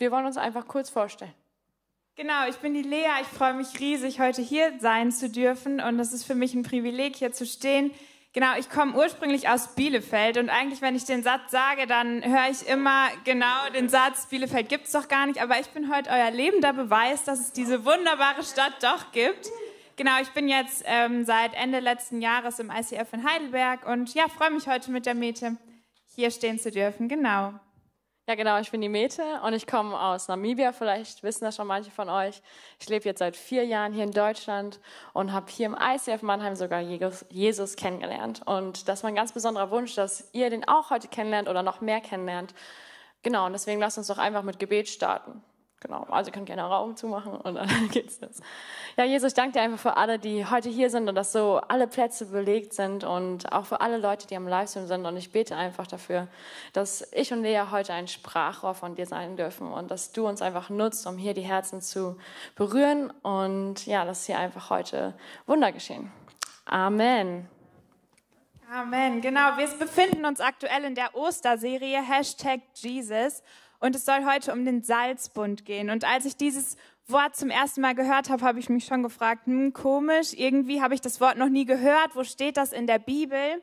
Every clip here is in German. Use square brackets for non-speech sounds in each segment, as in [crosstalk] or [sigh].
wir wollen uns einfach kurz vorstellen. Genau, ich bin die Lea. Ich freue mich riesig, heute hier sein zu dürfen. Und es ist für mich ein Privileg, hier zu stehen. Genau, ich komme ursprünglich aus Bielefeld. Und eigentlich, wenn ich den Satz sage, dann höre ich immer genau den Satz, Bielefeld gibt es doch gar nicht. Aber ich bin heute euer lebender Beweis, dass es diese wunderbare Stadt doch gibt. Genau, ich bin jetzt ähm, seit Ende letzten Jahres im ICF in Heidelberg und ja, freue mich heute mit der Mete hier stehen zu dürfen. Genau. Ja, genau, ich bin die Mete und ich komme aus Namibia. Vielleicht wissen das schon manche von euch. Ich lebe jetzt seit vier Jahren hier in Deutschland und habe hier im ICF Mannheim sogar Jesus kennengelernt. Und das ist mein ganz besonderer Wunsch, dass ihr den auch heute kennenlernt oder noch mehr kennenlernt. Genau, und deswegen lasst uns doch einfach mit Gebet starten. Genau, also ihr könnt gerne Raum zumachen und dann [laughs] geht's los. Ja, Jesus, ich danke dir einfach für alle, die heute hier sind und dass so alle Plätze belegt sind und auch für alle Leute, die am Livestream sind. Und ich bete einfach dafür, dass ich und Lea heute ein Sprachrohr von dir sein dürfen und dass du uns einfach nutzt, um hier die Herzen zu berühren und ja, dass hier einfach heute Wunder geschehen. Amen. Amen. Genau, wir befinden uns aktuell in der Osterserie Hashtag Jesus. Und es soll heute um den Salzbund gehen. Und als ich dieses Wort zum ersten Mal gehört habe, habe ich mich schon gefragt, hm, komisch, irgendwie habe ich das Wort noch nie gehört. Wo steht das in der Bibel?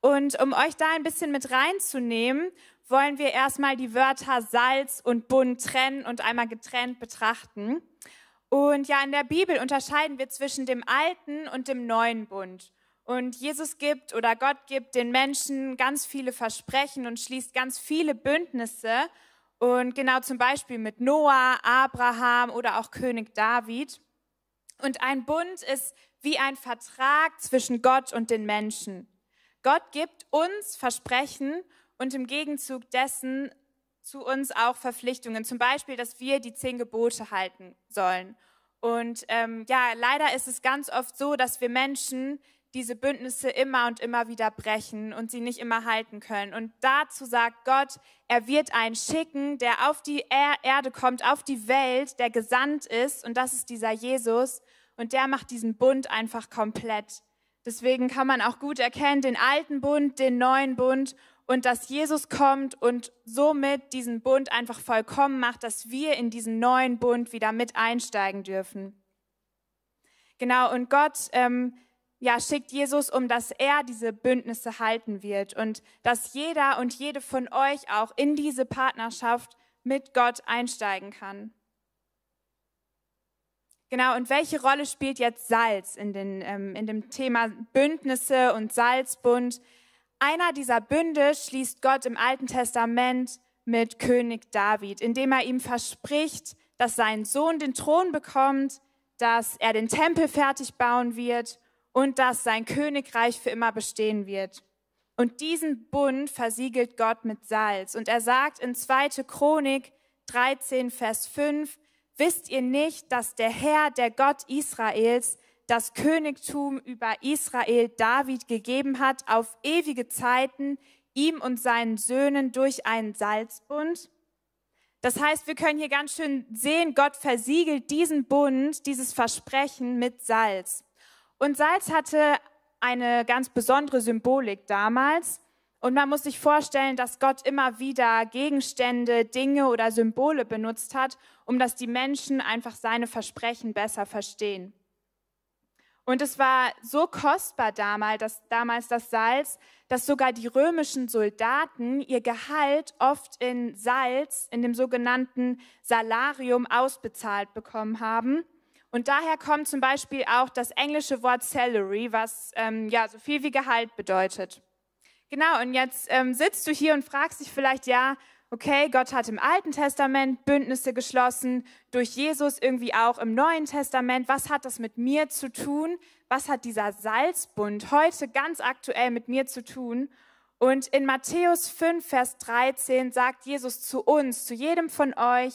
Und um euch da ein bisschen mit reinzunehmen, wollen wir erstmal die Wörter Salz und Bund trennen und einmal getrennt betrachten. Und ja, in der Bibel unterscheiden wir zwischen dem alten und dem neuen Bund. Und Jesus gibt oder Gott gibt den Menschen ganz viele Versprechen und schließt ganz viele Bündnisse und genau zum Beispiel mit Noah, Abraham oder auch König David. Und ein Bund ist wie ein Vertrag zwischen Gott und den Menschen. Gott gibt uns Versprechen und im Gegenzug dessen zu uns auch Verpflichtungen. Zum Beispiel, dass wir die zehn Gebote halten sollen. Und ähm, ja, leider ist es ganz oft so, dass wir Menschen diese Bündnisse immer und immer wieder brechen und sie nicht immer halten können. Und dazu sagt Gott, er wird einen schicken, der auf die Erde kommt, auf die Welt, der gesandt ist. Und das ist dieser Jesus. Und der macht diesen Bund einfach komplett. Deswegen kann man auch gut erkennen, den alten Bund, den neuen Bund und dass Jesus kommt und somit diesen Bund einfach vollkommen macht, dass wir in diesen neuen Bund wieder mit einsteigen dürfen. Genau, und Gott ähm, ja, schickt Jesus, um dass er diese Bündnisse halten wird und dass jeder und jede von euch auch in diese Partnerschaft mit Gott einsteigen kann. Genau, und welche Rolle spielt jetzt Salz in, den, ähm, in dem Thema Bündnisse und Salzbund? Einer dieser Bünde schließt Gott im Alten Testament mit König David, indem er ihm verspricht, dass sein Sohn den Thron bekommt, dass er den Tempel fertig bauen wird und dass sein Königreich für immer bestehen wird. Und diesen Bund versiegelt Gott mit Salz. Und er sagt in 2. Chronik 13, Vers 5, wisst ihr nicht, dass der Herr, der Gott Israels, das Königtum über Israel David gegeben hat auf ewige Zeiten, ihm und seinen Söhnen durch einen Salzbund? Das heißt, wir können hier ganz schön sehen, Gott versiegelt diesen Bund, dieses Versprechen mit Salz. Und Salz hatte eine ganz besondere Symbolik damals. Und man muss sich vorstellen, dass Gott immer wieder Gegenstände, Dinge oder Symbole benutzt hat, um dass die Menschen einfach seine Versprechen besser verstehen. Und es war so kostbar damals, dass, damals das Salz, dass sogar die römischen Soldaten ihr Gehalt oft in Salz, in dem sogenannten Salarium, ausbezahlt bekommen haben. Und daher kommt zum Beispiel auch das englische Wort Salary, was ähm, ja so viel wie Gehalt bedeutet. Genau, und jetzt ähm, sitzt du hier und fragst dich vielleicht, ja, okay, Gott hat im Alten Testament Bündnisse geschlossen, durch Jesus irgendwie auch im Neuen Testament. Was hat das mit mir zu tun? Was hat dieser Salzbund heute ganz aktuell mit mir zu tun? Und in Matthäus 5, Vers 13 sagt Jesus zu uns, zu jedem von euch,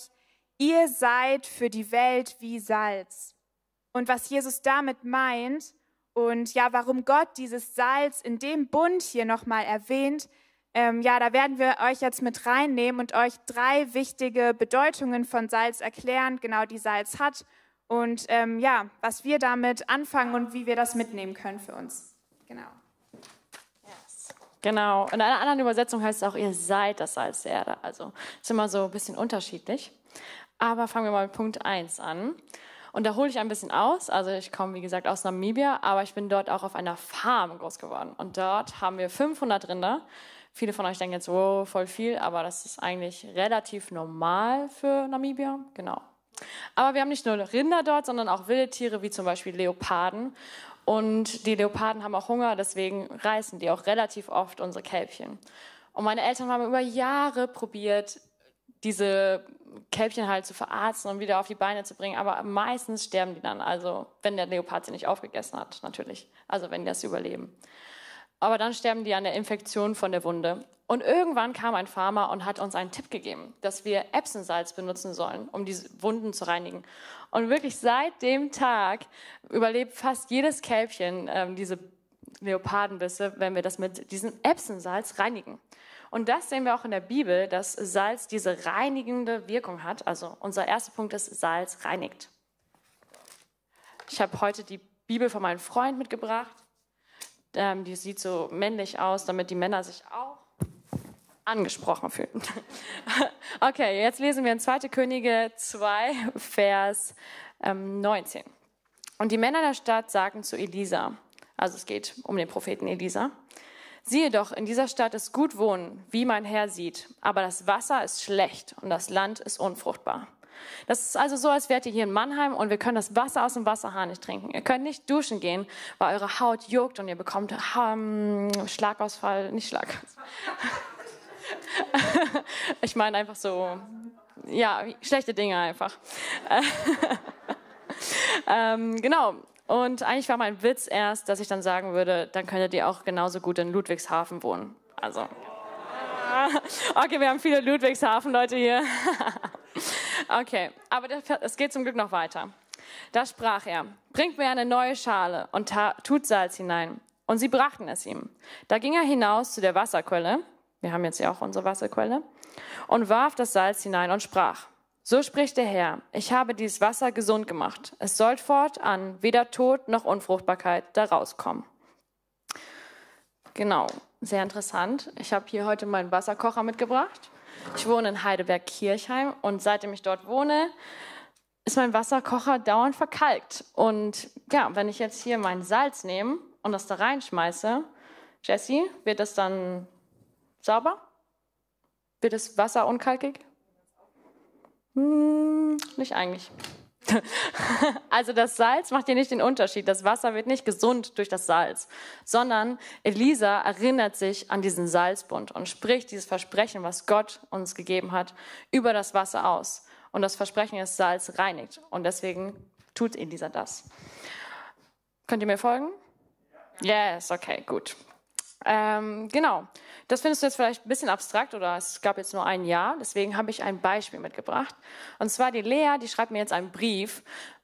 Ihr seid für die Welt wie Salz. Und was Jesus damit meint und ja, warum Gott dieses Salz in dem Bund hier nochmal erwähnt, ähm, ja, da werden wir euch jetzt mit reinnehmen und euch drei wichtige Bedeutungen von Salz erklären, genau die Salz hat und ähm, ja, was wir damit anfangen und wie wir das mitnehmen können für uns. Genau. Genau. In einer anderen Übersetzung heißt es auch, ihr seid das Salz der Erde. Also ist immer so ein bisschen unterschiedlich. Aber fangen wir mal mit Punkt 1 an. Und da hole ich ein bisschen aus. Also ich komme, wie gesagt, aus Namibia, aber ich bin dort auch auf einer Farm groß geworden. Und dort haben wir 500 Rinder. Viele von euch denken jetzt, wow, voll viel, aber das ist eigentlich relativ normal für Namibia. Genau. Aber wir haben nicht nur Rinder dort, sondern auch wilde Tiere, wie zum Beispiel Leoparden. Und die Leoparden haben auch Hunger, deswegen reißen die auch relativ oft unsere Kälbchen. Und meine Eltern haben über Jahre probiert, diese Kälbchen halt zu verarzten und wieder auf die Beine zu bringen. Aber meistens sterben die dann, also wenn der Leopard sie nicht aufgegessen hat, natürlich. Also wenn die das überleben. Aber dann sterben die an der Infektion von der Wunde. Und irgendwann kam ein Farmer und hat uns einen Tipp gegeben, dass wir Epsonsalz benutzen sollen, um diese Wunden zu reinigen. Und wirklich seit dem Tag überlebt fast jedes Kälbchen ähm, diese Leopardenbisse, wenn wir das mit diesem Epsonsalz reinigen. Und das sehen wir auch in der Bibel, dass Salz diese reinigende Wirkung hat. Also unser erster Punkt ist, Salz reinigt. Ich habe heute die Bibel von meinem Freund mitgebracht. Ähm, die sieht so männlich aus, damit die Männer sich auch angesprochen fühlen. [laughs] okay, jetzt lesen wir in 2. Könige 2, Vers ähm, 19. Und die Männer der Stadt sagten zu Elisa, also es geht um den Propheten Elisa, Siehe doch, in dieser Stadt ist gut wohnen, wie mein Herr sieht, aber das Wasser ist schlecht und das Land ist unfruchtbar. Das ist also so, als wärt ihr hier in Mannheim und wir können das Wasser aus dem Wasserhahn nicht trinken. Ihr könnt nicht duschen gehen, weil eure Haut juckt und ihr bekommt um, Schlagausfall, nicht Schlagausfall. [laughs] ich meine einfach so, ja, schlechte Dinge einfach. [laughs] ähm, genau, und eigentlich war mein Witz erst, dass ich dann sagen würde, dann könntet ihr auch genauso gut in Ludwigshafen wohnen. Also. [laughs] Okay, wir haben viele Ludwigshafen-Leute hier. [laughs] Okay, aber es geht zum Glück noch weiter. Da sprach er, bringt mir eine neue Schale und tut Salz hinein. Und sie brachten es ihm. Da ging er hinaus zu der Wasserquelle, wir haben jetzt ja auch unsere Wasserquelle, und warf das Salz hinein und sprach, so spricht der Herr, ich habe dieses Wasser gesund gemacht. Es soll fortan weder Tod noch Unfruchtbarkeit daraus kommen. Genau, sehr interessant. Ich habe hier heute meinen Wasserkocher mitgebracht. Ich wohne in Heidelberg-Kirchheim und seitdem ich dort wohne, ist mein Wasserkocher dauernd verkalkt. Und ja, wenn ich jetzt hier mein Salz nehme und das da reinschmeiße, Jesse, wird das dann sauber? Wird das Wasser unkalkig? Hm, nicht eigentlich. [laughs] Also das Salz macht hier nicht den Unterschied. Das Wasser wird nicht gesund durch das Salz, sondern Elisa erinnert sich an diesen Salzbund und spricht dieses Versprechen, was Gott uns gegeben hat, über das Wasser aus. Und das Versprechen ist, Salz reinigt. Und deswegen tut Elisa das. Könnt ihr mir folgen? Yes, okay, gut. Ähm, genau. Das findest du jetzt vielleicht ein bisschen abstrakt oder es gab jetzt nur ein Jahr. Deswegen habe ich ein Beispiel mitgebracht. Und zwar die Lea, die schreibt mir jetzt einen Brief,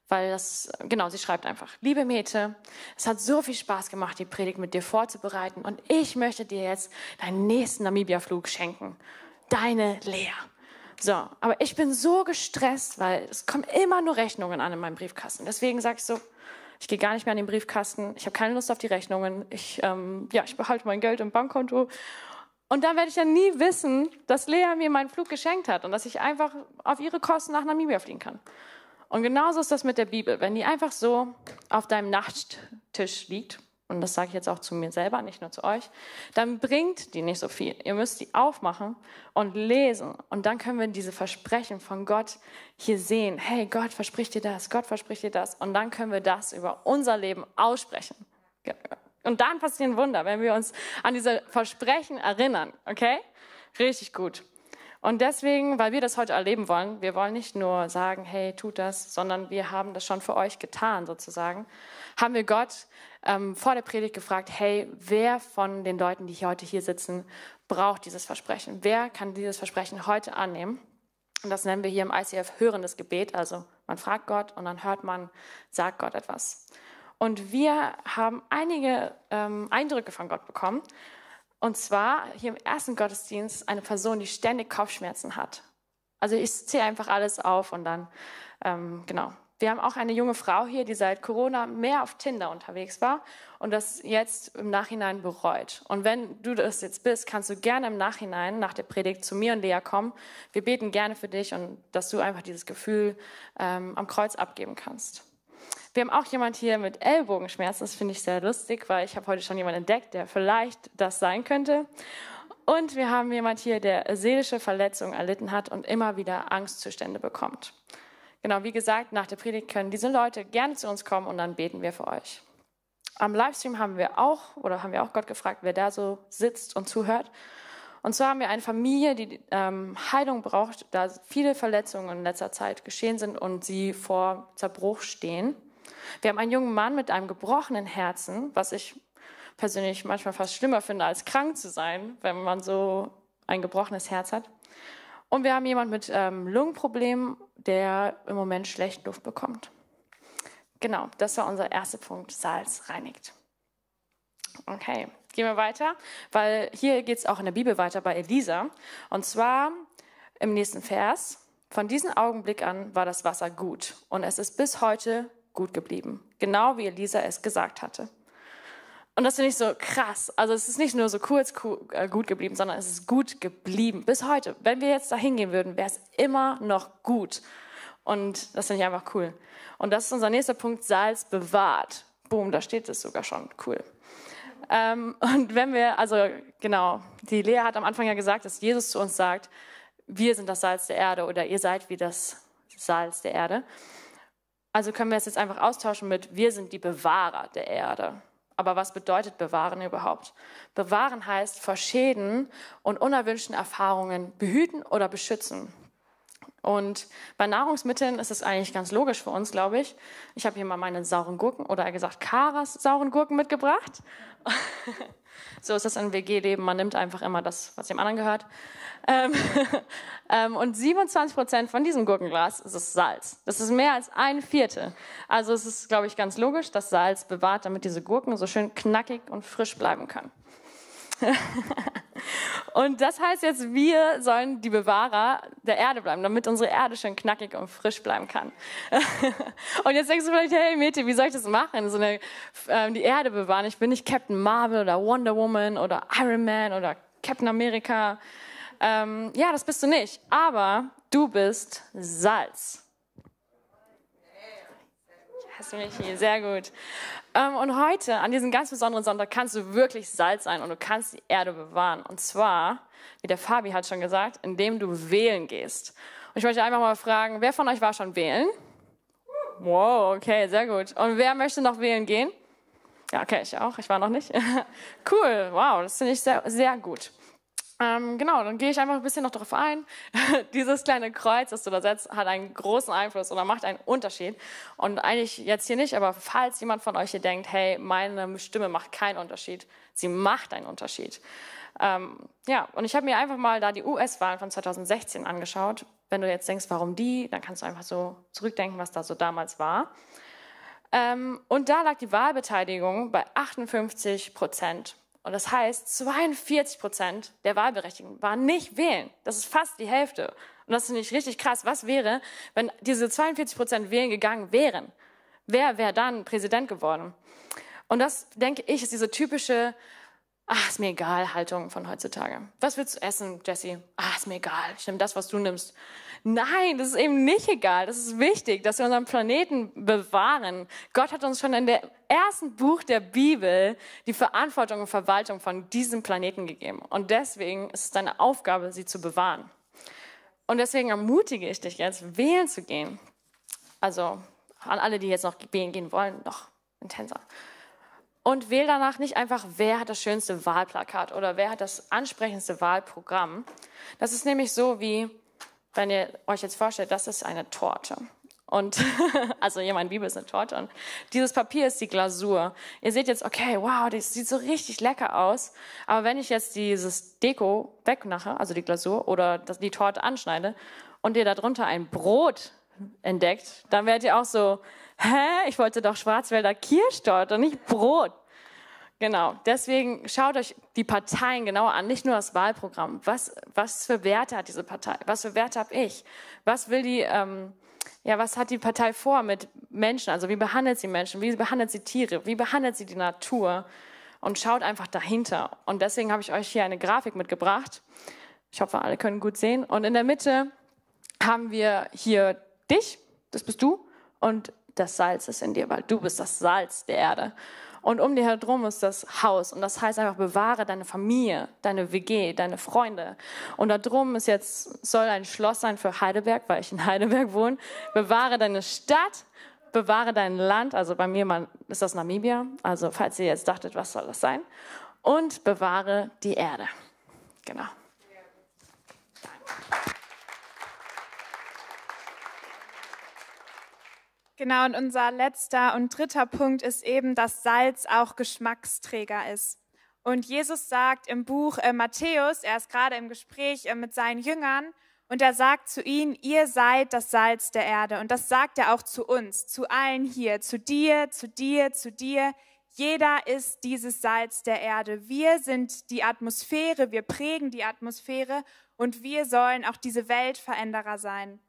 weil das, genau, sie schreibt einfach, liebe Mete, es hat so viel Spaß gemacht, die Predigt mit dir vorzubereiten und ich möchte dir jetzt deinen nächsten Namibia-Flug schenken. Deine Lea. So, aber ich bin so gestresst, weil es kommen immer nur Rechnungen an in meinem Briefkasten. Deswegen sag ich so, ich gehe gar nicht mehr an den Briefkasten. Ich habe keine Lust auf die Rechnungen. Ich, ähm, ja, ich behalte mein Geld im Bankkonto. Und dann werde ich ja nie wissen, dass Lea mir meinen Flug geschenkt hat und dass ich einfach auf ihre Kosten nach Namibia fliegen kann. Und genauso ist das mit der Bibel. Wenn die einfach so auf deinem Nachttisch liegt und das sage ich jetzt auch zu mir selber, nicht nur zu euch, dann bringt die nicht so viel. Ihr müsst die aufmachen und lesen. Und dann können wir diese Versprechen von Gott hier sehen. Hey, Gott verspricht dir das, Gott verspricht dir das. Und dann können wir das über unser Leben aussprechen. Und dann passieren Wunder, wenn wir uns an diese Versprechen erinnern. Okay? Richtig gut. Und deswegen, weil wir das heute erleben wollen, wir wollen nicht nur sagen, hey, tut das, sondern wir haben das schon für euch getan, sozusagen, haben wir Gott ähm, vor der Predigt gefragt, hey, wer von den Leuten, die heute hier sitzen, braucht dieses Versprechen? Wer kann dieses Versprechen heute annehmen? Und das nennen wir hier im ICF hörendes Gebet. Also man fragt Gott und dann hört man, sagt Gott etwas. Und wir haben einige ähm, Eindrücke von Gott bekommen. Und zwar hier im ersten Gottesdienst eine Person, die ständig Kopfschmerzen hat. Also ich zähle einfach alles auf und dann, ähm, genau, wir haben auch eine junge Frau hier, die seit Corona mehr auf Tinder unterwegs war und das jetzt im Nachhinein bereut. Und wenn du das jetzt bist, kannst du gerne im Nachhinein nach der Predigt zu mir und Lea kommen. Wir beten gerne für dich und dass du einfach dieses Gefühl ähm, am Kreuz abgeben kannst. Wir haben auch jemand hier mit Ellbogenschmerzen. Das finde ich sehr lustig, weil ich habe heute schon jemanden entdeckt, der vielleicht das sein könnte. Und wir haben jemand hier, der seelische Verletzungen erlitten hat und immer wieder Angstzustände bekommt. Genau, wie gesagt, nach der Predigt können diese Leute gerne zu uns kommen und dann beten wir für euch. Am Livestream haben wir auch, oder haben wir auch Gott gefragt, wer da so sitzt und zuhört. Und zwar haben wir eine Familie, die ähm, Heilung braucht, da viele Verletzungen in letzter Zeit geschehen sind und sie vor Zerbruch stehen. Wir haben einen jungen Mann mit einem gebrochenen Herzen, was ich persönlich manchmal fast schlimmer finde, als krank zu sein, wenn man so ein gebrochenes Herz hat. Und wir haben jemanden mit ähm, Lungenproblemen, der im Moment schlecht Luft bekommt. Genau, das war unser erster Punkt. Salz reinigt. Okay, gehen wir weiter, weil hier geht es auch in der Bibel weiter bei Elisa. Und zwar im nächsten Vers. Von diesem Augenblick an war das Wasser gut und es ist bis heute gut geblieben. Genau wie Elisa es gesagt hatte. Und das finde ich so krass. Also es ist nicht nur so kurz äh, gut geblieben, sondern es ist gut geblieben. Bis heute. Wenn wir jetzt da hingehen würden, wäre es immer noch gut. Und das finde ich einfach cool. Und das ist unser nächster Punkt, Salz bewahrt. Boom, da steht es sogar schon. Cool. Ähm, und wenn wir, also genau, die Lea hat am Anfang ja gesagt, dass Jesus zu uns sagt, wir sind das Salz der Erde oder ihr seid wie das Salz der Erde. Also können wir es jetzt einfach austauschen mit, wir sind die Bewahrer der Erde. Aber was bedeutet bewahren überhaupt? Bewahren heißt vor Schäden und unerwünschten Erfahrungen behüten oder beschützen. Und bei Nahrungsmitteln ist es eigentlich ganz logisch für uns, glaube ich. Ich habe hier mal meine sauren Gurken oder gesagt Karas sauren Gurken mitgebracht. [laughs] so ist das im WG-Leben. Man nimmt einfach immer das, was dem anderen gehört. Ähm, [laughs] ähm, und 27 Prozent von diesem Gurkenglas ist es Salz. Das ist mehr als ein Viertel. Also es ist, glaube ich, ganz logisch, dass Salz bewahrt, damit diese Gurken so schön knackig und frisch bleiben können. [laughs] und das heißt jetzt, wir sollen die Bewahrer der Erde bleiben, damit unsere Erde schön knackig und frisch bleiben kann. [laughs] und jetzt denkst du vielleicht, hey Mete, wie soll ich das machen? So eine, äh, die Erde bewahren. Ich bin nicht Captain Marvel oder Wonder Woman oder Iron Man oder Captain America. Ähm, ja, das bist du nicht. Aber du bist Salz. Hast du mich hier? Sehr gut. Ähm, und heute, an diesem ganz besonderen Sonntag, kannst du wirklich Salz sein und du kannst die Erde bewahren. Und zwar, wie der Fabi hat schon gesagt, indem du wählen gehst. Und ich möchte einfach mal fragen, wer von euch war schon wählen? Wow, okay, sehr gut. Und wer möchte noch wählen gehen? Ja, okay, ich auch. Ich war noch nicht. [laughs] cool, wow, das finde ich sehr, sehr gut. Ähm, genau, dann gehe ich einfach ein bisschen noch darauf ein. [laughs] Dieses kleine Kreuz, das du da setzt, hat einen großen Einfluss oder macht einen Unterschied. Und eigentlich jetzt hier nicht, aber falls jemand von euch hier denkt, hey, meine Stimme macht keinen Unterschied, sie macht einen Unterschied. Ähm, ja, und ich habe mir einfach mal da die US-Wahlen von 2016 angeschaut. Wenn du jetzt denkst, warum die, dann kannst du einfach so zurückdenken, was da so damals war. Ähm, und da lag die Wahlbeteiligung bei 58 Prozent. Und das heißt, 42 Prozent der Wahlberechtigten waren nicht wählen. Das ist fast die Hälfte. Und das ist nicht richtig krass. Was wäre, wenn diese 42 Prozent wählen gegangen wären? Wer wäre dann Präsident geworden? Und das, denke ich, ist diese typische, ach, ist mir egal, Haltung von heutzutage. Was willst du essen, Jesse? Ach, ist mir egal. Ich nehme das, was du nimmst. Nein, das ist eben nicht egal. Das ist wichtig, dass wir unseren Planeten bewahren. Gott hat uns schon in der ersten Buch der Bibel die Verantwortung und Verwaltung von diesem Planeten gegeben. Und deswegen ist es deine Aufgabe, sie zu bewahren. Und deswegen ermutige ich dich jetzt, wählen zu gehen. Also an alle, die jetzt noch wählen gehen wollen, noch intenser. Und wähl danach nicht einfach, wer hat das schönste Wahlplakat oder wer hat das ansprechendste Wahlprogramm. Das ist nämlich so wie, wenn ihr euch jetzt vorstellt, das ist eine Torte. Und [laughs] also ja, mein Bibel ist eine Torte und dieses Papier ist die Glasur. Ihr seht jetzt, okay, wow, das sieht so richtig lecker aus. Aber wenn ich jetzt dieses Deko wegmache, also die Glasur oder die Torte anschneide und ihr darunter ein Brot entdeckt, dann werdet ihr auch so, hä, ich wollte doch Schwarzwälder Kirschtorte, nicht Brot. Genau, deswegen schaut euch die Parteien genauer an, nicht nur das Wahlprogramm. Was, was für Werte hat diese Partei? Was für Werte habe ich? Was will die, ähm, ja, was hat die Partei vor mit Menschen? Also wie behandelt sie Menschen? Wie behandelt sie Tiere? Wie behandelt sie die Natur? Und schaut einfach dahinter. Und deswegen habe ich euch hier eine Grafik mitgebracht. Ich hoffe, alle können gut sehen. Und in der Mitte haben wir hier dich, das bist du, und das Salz ist in dir, weil du bist das Salz der Erde. Und um dir herum ist das Haus. Und das heißt einfach, bewahre deine Familie, deine WG, deine Freunde. Und da drum ist jetzt, soll ein Schloss sein für Heidelberg, weil ich in Heidelberg wohne. Bewahre deine Stadt, bewahre dein Land. Also bei mir ist das Namibia. Also falls ihr jetzt dachtet, was soll das sein? Und bewahre die Erde. Genau. Genau, und unser letzter und dritter Punkt ist eben, dass Salz auch Geschmacksträger ist. Und Jesus sagt im Buch äh, Matthäus, er ist gerade im Gespräch äh, mit seinen Jüngern, und er sagt zu ihnen, ihr seid das Salz der Erde. Und das sagt er auch zu uns, zu allen hier, zu dir, zu dir, zu dir. Jeder ist dieses Salz der Erde. Wir sind die Atmosphäre, wir prägen die Atmosphäre und wir sollen auch diese Weltveränderer sein.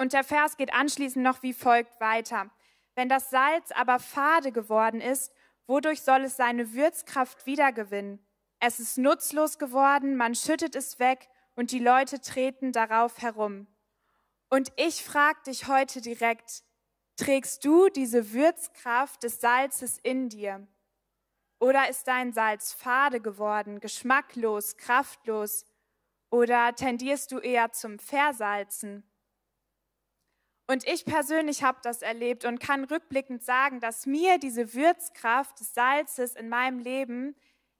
Und der Vers geht anschließend noch wie folgt weiter. Wenn das Salz aber fade geworden ist, wodurch soll es seine Würzkraft wiedergewinnen? Es ist nutzlos geworden, man schüttet es weg und die Leute treten darauf herum. Und ich frage dich heute direkt, trägst du diese Würzkraft des Salzes in dir? Oder ist dein Salz fade geworden, geschmacklos, kraftlos? Oder tendierst du eher zum Versalzen? Und ich persönlich habe das erlebt und kann rückblickend sagen, dass mir diese Würzkraft des Salzes in meinem Leben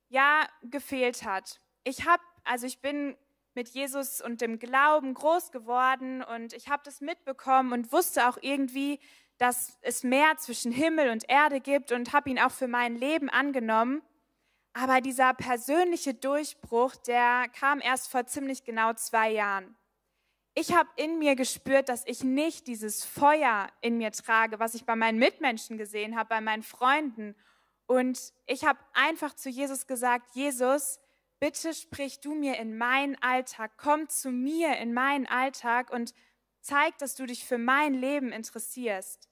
ja gefehlt hat. Ich habe, also ich bin mit Jesus und dem Glauben groß geworden und ich habe das mitbekommen und wusste auch irgendwie, dass es mehr zwischen Himmel und Erde gibt und habe ihn auch für mein Leben angenommen. Aber dieser persönliche Durchbruch, der kam erst vor ziemlich genau zwei Jahren ich habe in mir gespürt, dass ich nicht dieses Feuer in mir trage, was ich bei meinen Mitmenschen gesehen habe, bei meinen Freunden. Und ich habe einfach zu Jesus gesagt, Jesus, bitte sprich du mir in meinen Alltag, komm zu mir in meinen Alltag und zeig, dass du dich für mein Leben interessierst.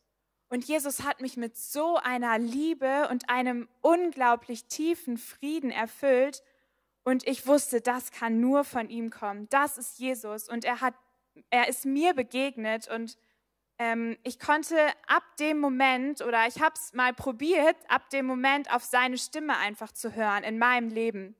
Und Jesus hat mich mit so einer Liebe und einem unglaublich tiefen Frieden erfüllt. Und ich wusste, das kann nur von ihm kommen. Das ist Jesus. Und er hat er ist mir begegnet und ähm, ich konnte ab dem Moment, oder ich habe es mal probiert, ab dem Moment auf seine Stimme einfach zu hören in meinem Leben.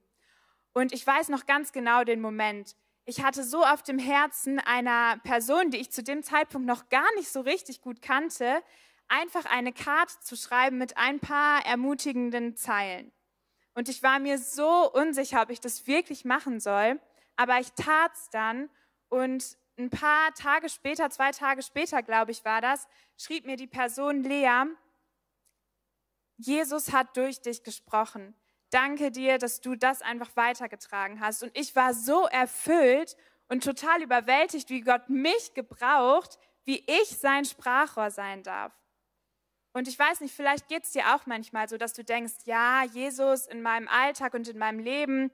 Und ich weiß noch ganz genau den Moment. Ich hatte so auf dem Herzen einer Person, die ich zu dem Zeitpunkt noch gar nicht so richtig gut kannte, einfach eine Karte zu schreiben mit ein paar ermutigenden Zeilen. Und ich war mir so unsicher, ob ich das wirklich machen soll, aber ich tat es dann und ein paar Tage später, zwei Tage später, glaube ich, war das, schrieb mir die Person Lea, Jesus hat durch dich gesprochen. Danke dir, dass du das einfach weitergetragen hast. Und ich war so erfüllt und total überwältigt, wie Gott mich gebraucht, wie ich sein Sprachrohr sein darf. Und ich weiß nicht, vielleicht geht es dir auch manchmal so, dass du denkst, ja, Jesus in meinem Alltag und in meinem Leben,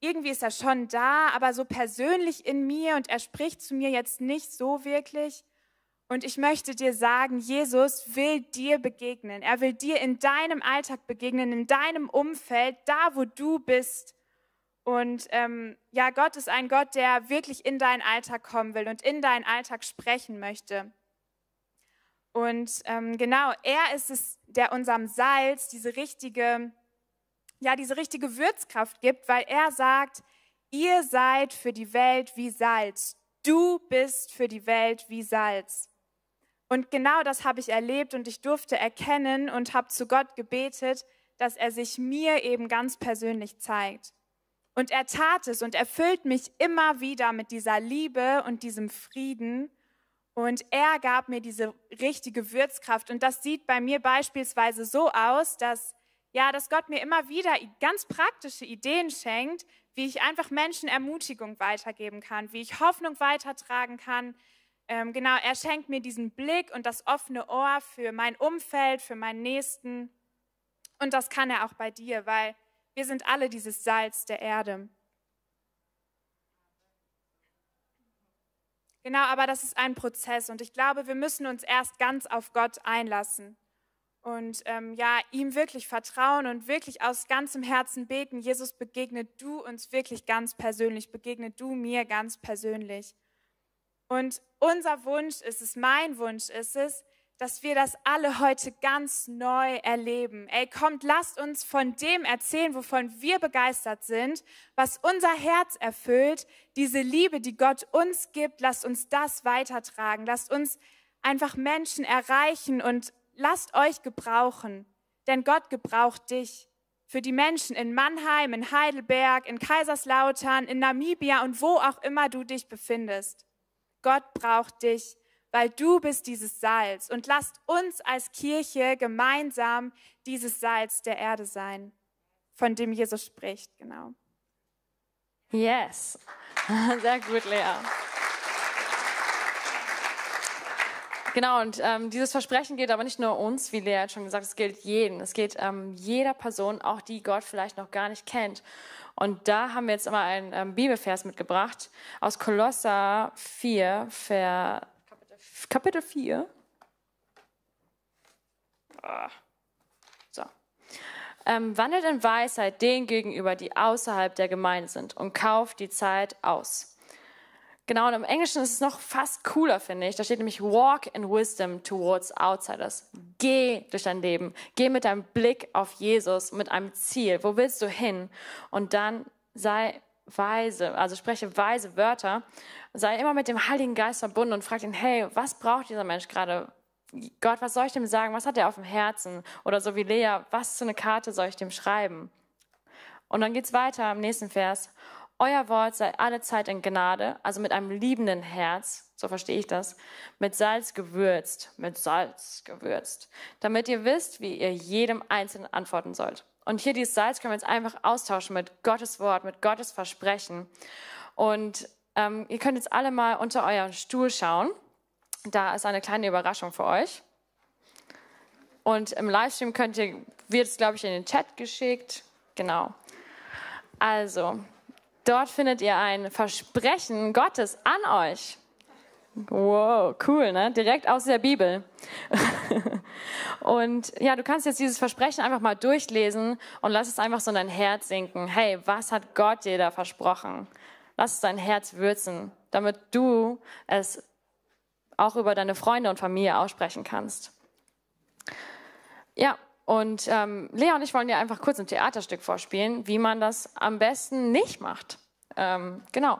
irgendwie ist er schon da, aber so persönlich in mir und er spricht zu mir jetzt nicht so wirklich. Und ich möchte dir sagen, Jesus will dir begegnen. Er will dir in deinem Alltag begegnen, in deinem Umfeld, da wo du bist. Und ähm, ja, Gott ist ein Gott, der wirklich in deinen Alltag kommen will und in deinen Alltag sprechen möchte. Und ähm, genau, er ist es, der unserem Salz diese richtige ja diese richtige Würzkraft gibt, weil er sagt, ihr seid für die Welt wie Salz. Du bist für die Welt wie Salz. Und genau das habe ich erlebt und ich durfte erkennen und habe zu Gott gebetet, dass er sich mir eben ganz persönlich zeigt. Und er tat es und erfüllt mich immer wieder mit dieser Liebe und diesem Frieden. Und er gab mir diese richtige Würzkraft. Und das sieht bei mir beispielsweise so aus, dass ja, dass Gott mir immer wieder ganz praktische Ideen schenkt, wie ich einfach Menschen Ermutigung weitergeben kann, wie ich Hoffnung weitertragen kann. Ähm, genau, er schenkt mir diesen Blick und das offene Ohr für mein Umfeld, für meinen Nächsten. Und das kann er auch bei dir, weil wir sind alle dieses Salz der Erde. Genau, aber das ist ein Prozess und ich glaube, wir müssen uns erst ganz auf Gott einlassen und ähm, ja, ihm wirklich vertrauen und wirklich aus ganzem Herzen beten. Jesus, begegne du uns wirklich ganz persönlich, begegne du mir ganz persönlich. Und unser Wunsch ist es, mein Wunsch ist es, dass wir das alle heute ganz neu erleben. Ey, kommt, lasst uns von dem erzählen, wovon wir begeistert sind, was unser Herz erfüllt, diese Liebe, die Gott uns gibt, lasst uns das weitertragen. Lasst uns einfach Menschen erreichen und lasst euch gebrauchen, denn Gott gebraucht dich. Für die Menschen in Mannheim, in Heidelberg, in Kaiserslautern, in Namibia und wo auch immer du dich befindest. Gott braucht dich, weil du bist dieses Salz. Und lasst uns als Kirche gemeinsam dieses Salz der Erde sein, von dem Jesus spricht, genau. Yes, [laughs] sehr gut, Lea. Genau, und ähm, dieses Versprechen gilt aber nicht nur uns, wie Lea hat schon gesagt, es gilt jeden. Es gilt ähm, jeder Person, auch die Gott vielleicht noch gar nicht kennt. Und da haben wir jetzt immer einen ähm, Bibelvers mitgebracht aus Kolosser 4, Ver, Kapitel 4. Ah. So. Ähm, wandelt in Weisheit denen gegenüber, die außerhalb der Gemeinde sind und kauft die Zeit aus. Genau, und im Englischen ist es noch fast cooler, finde ich. Da steht nämlich Walk in Wisdom towards Outsiders. Geh durch dein Leben. Geh mit deinem Blick auf Jesus, mit einem Ziel. Wo willst du hin? Und dann sei weise, also spreche weise Wörter. Sei immer mit dem Heiligen Geist verbunden und frag ihn, hey, was braucht dieser Mensch gerade? Gott, was soll ich dem sagen? Was hat er auf dem Herzen? Oder so wie Lea, was für eine Karte soll ich dem schreiben? Und dann geht's weiter im nächsten Vers. Euer Wort sei alle Zeit in Gnade, also mit einem liebenden Herz, so verstehe ich das, mit Salz gewürzt, mit Salz gewürzt, damit ihr wisst, wie ihr jedem Einzelnen antworten sollt. Und hier dieses Salz können wir jetzt einfach austauschen mit Gottes Wort, mit Gottes Versprechen. Und ähm, ihr könnt jetzt alle mal unter euren Stuhl schauen. Da ist eine kleine Überraschung für euch. Und im Livestream könnt ihr, wird es, glaube ich, in den Chat geschickt. Genau. Also, Dort findet ihr ein Versprechen Gottes an euch. Wow, cool, ne? Direkt aus der Bibel. [laughs] und ja, du kannst jetzt dieses Versprechen einfach mal durchlesen und lass es einfach so in dein Herz sinken. Hey, was hat Gott dir da versprochen? Lass es dein Herz würzen, damit du es auch über deine Freunde und Familie aussprechen kannst. Ja, und ähm, Lea und ich wollen dir einfach kurz ein Theaterstück vorspielen, wie man das am besten nicht macht. Ähm, genau.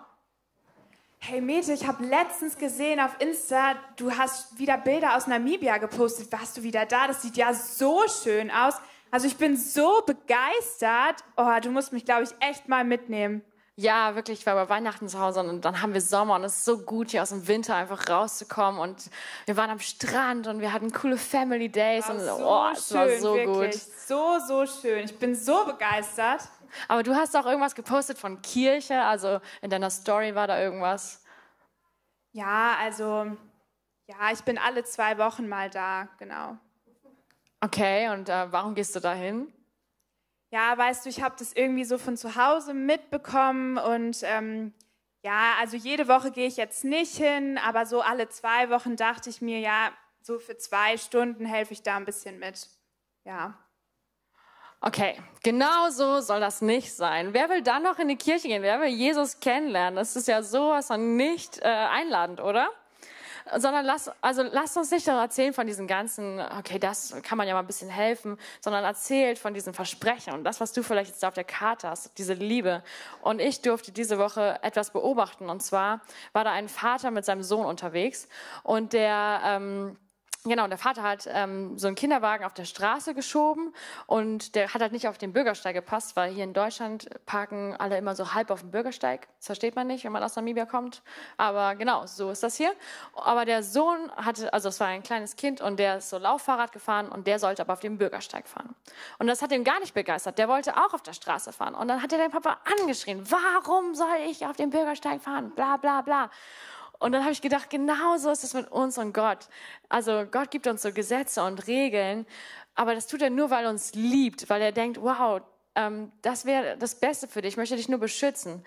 Hey Mete, ich habe letztens gesehen auf Insta, du hast wieder Bilder aus Namibia gepostet. Warst du wieder da? Das sieht ja so schön aus. Also ich bin so begeistert. Oh, du musst mich, glaube ich, echt mal mitnehmen. Ja, wirklich, ich war bei Weihnachten zu Hause und dann haben wir Sommer und es ist so gut, hier aus dem Winter einfach rauszukommen und wir waren am Strand und wir hatten coole Family Days War und so oh, es war schön, so wirklich. gut. So, so schön. Ich bin so begeistert. Aber du hast auch irgendwas gepostet von Kirche, also in deiner Story war da irgendwas. Ja, also, ja, ich bin alle zwei Wochen mal da, genau. Okay, und äh, warum gehst du da hin? Ja, weißt du, ich habe das irgendwie so von zu Hause mitbekommen und ähm, ja, also jede Woche gehe ich jetzt nicht hin, aber so alle zwei Wochen dachte ich mir, ja, so für zwei Stunden helfe ich da ein bisschen mit. Ja. Okay, genau so soll das nicht sein. Wer will dann noch in die Kirche gehen? Wer will Jesus kennenlernen? Das ist ja sowas von nicht äh, einladend, oder? Sondern lass, also lass uns nicht noch erzählen von diesen ganzen, okay, das kann man ja mal ein bisschen helfen, sondern erzählt von diesen Versprechen und das, was du vielleicht jetzt auf der Karte hast, diese Liebe. Und ich durfte diese Woche etwas beobachten und zwar war da ein Vater mit seinem Sohn unterwegs und der, ähm, Genau, der Vater hat ähm, so einen Kinderwagen auf der Straße geschoben und der hat halt nicht auf den Bürgersteig gepasst, weil hier in Deutschland parken alle immer so halb auf dem Bürgersteig. Das versteht man nicht, wenn man aus Namibia kommt. Aber genau, so ist das hier. Aber der Sohn hatte, also es war ein kleines Kind und der ist so Lauffahrrad gefahren und der sollte aber auf dem Bürgersteig fahren. Und das hat ihn gar nicht begeistert. Der wollte auch auf der Straße fahren. Und dann hat er den Papa angeschrien, warum soll ich auf dem Bürgersteig fahren? Bla bla bla. Und dann habe ich gedacht, genau so ist es mit uns und Gott. Also Gott gibt uns so Gesetze und Regeln, Aber das tut er nur, weil er uns liebt, weil er denkt, wow, ähm, das wäre das Beste für dich, ich möchte dich nur beschützen.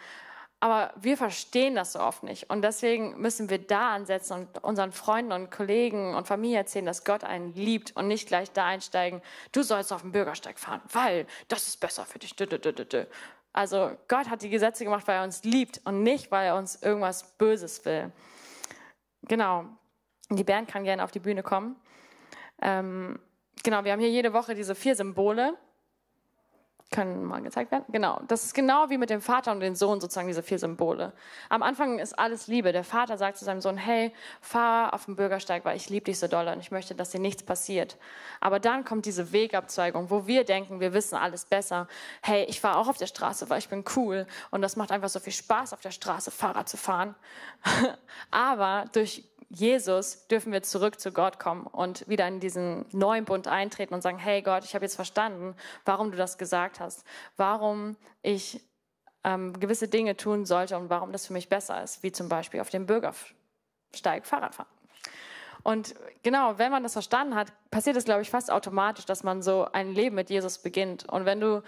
Aber wir verstehen das so oft nicht. Und deswegen müssen wir da ansetzen und unseren Freunden und Kollegen und Familie erzählen, dass Gott einen liebt und nicht gleich da einsteigen, du sollst auf den Bürgersteig fahren, weil das ist besser für dich. Also Gott hat die Gesetze gemacht, weil er uns liebt und nicht, weil er uns irgendwas Böses will. Genau. Die Band kann gerne auf die Bühne kommen. Ähm, genau, wir haben hier jede Woche diese vier Symbole können mal gezeigt werden. Genau, das ist genau wie mit dem Vater und dem Sohn sozusagen diese vier Symbole. Am Anfang ist alles Liebe. Der Vater sagt zu seinem Sohn, hey, fahr auf den Bürgersteig, weil ich liebe dich so doll und ich möchte, dass dir nichts passiert. Aber dann kommt diese Wegabzweigung, wo wir denken, wir wissen alles besser. Hey, ich fahre auch auf der Straße, weil ich bin cool und das macht einfach so viel Spaß, auf der Straße Fahrrad zu fahren. [laughs] Aber durch Jesus dürfen wir zurück zu Gott kommen und wieder in diesen neuen Bund eintreten und sagen, hey Gott, ich habe jetzt verstanden, warum du das gesagt hast, warum ich ähm, gewisse Dinge tun sollte und warum das für mich besser ist, wie zum Beispiel auf dem Bürgersteig Fahrrad fahren. Und genau, wenn man das verstanden hat, passiert es, glaube ich, fast automatisch, dass man so ein Leben mit Jesus beginnt. Und wenn du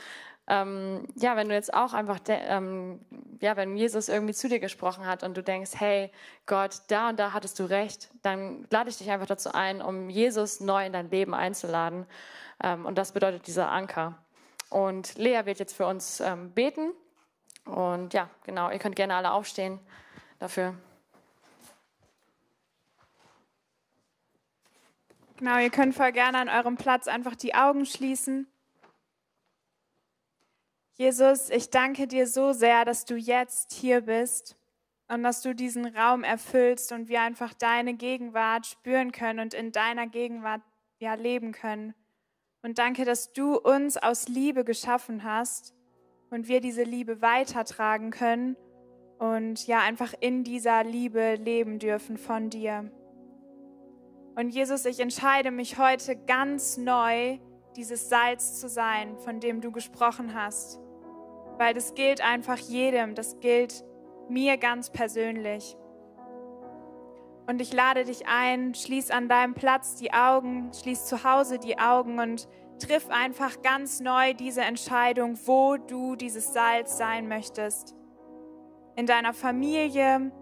ähm, ja, wenn du jetzt auch einfach, ähm, ja, wenn Jesus irgendwie zu dir gesprochen hat und du denkst, hey Gott, da und da hattest du recht, dann lade ich dich einfach dazu ein, um Jesus neu in dein Leben einzuladen. Ähm, und das bedeutet dieser Anker. Und Lea wird jetzt für uns ähm, beten. Und ja, genau, ihr könnt gerne alle aufstehen dafür. Genau, ihr könnt voll gerne an eurem Platz einfach die Augen schließen. Jesus, ich danke dir so sehr, dass du jetzt hier bist und dass du diesen Raum erfüllst und wir einfach deine Gegenwart spüren können und in deiner Gegenwart ja leben können. Und danke, dass du uns aus Liebe geschaffen hast und wir diese Liebe weitertragen können und ja einfach in dieser Liebe leben dürfen von dir. Und Jesus, ich entscheide mich heute ganz neu, dieses Salz zu sein, von dem du gesprochen hast weil das gilt einfach jedem, das gilt mir ganz persönlich. Und ich lade dich ein, schließ an deinem Platz die Augen, schließ zu Hause die Augen und triff einfach ganz neu diese Entscheidung, wo du dieses Salz sein möchtest. In deiner Familie,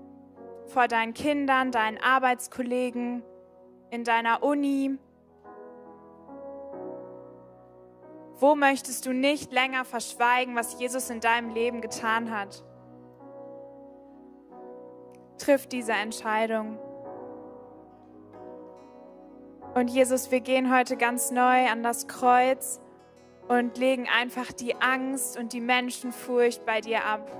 vor deinen Kindern, deinen Arbeitskollegen, in deiner Uni, Wo möchtest du nicht länger verschweigen, was Jesus in deinem Leben getan hat? Triff diese Entscheidung. Und Jesus, wir gehen heute ganz neu an das Kreuz und legen einfach die Angst und die Menschenfurcht bei dir ab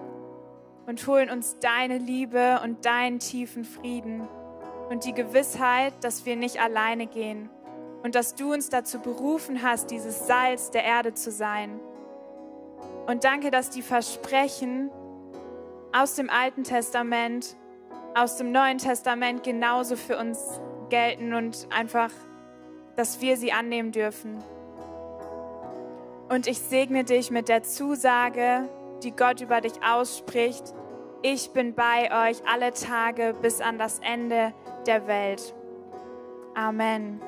und holen uns deine Liebe und deinen tiefen Frieden und die Gewissheit, dass wir nicht alleine gehen und dass du uns dazu berufen hast, dieses Salz der Erde zu sein. Und danke, dass die Versprechen aus dem Alten Testament, aus dem Neuen Testament genauso für uns gelten und einfach, dass wir sie annehmen dürfen. Und ich segne dich mit der Zusage, die Gott über dich ausspricht. Ich bin bei euch alle Tage bis an das Ende der Welt. Amen.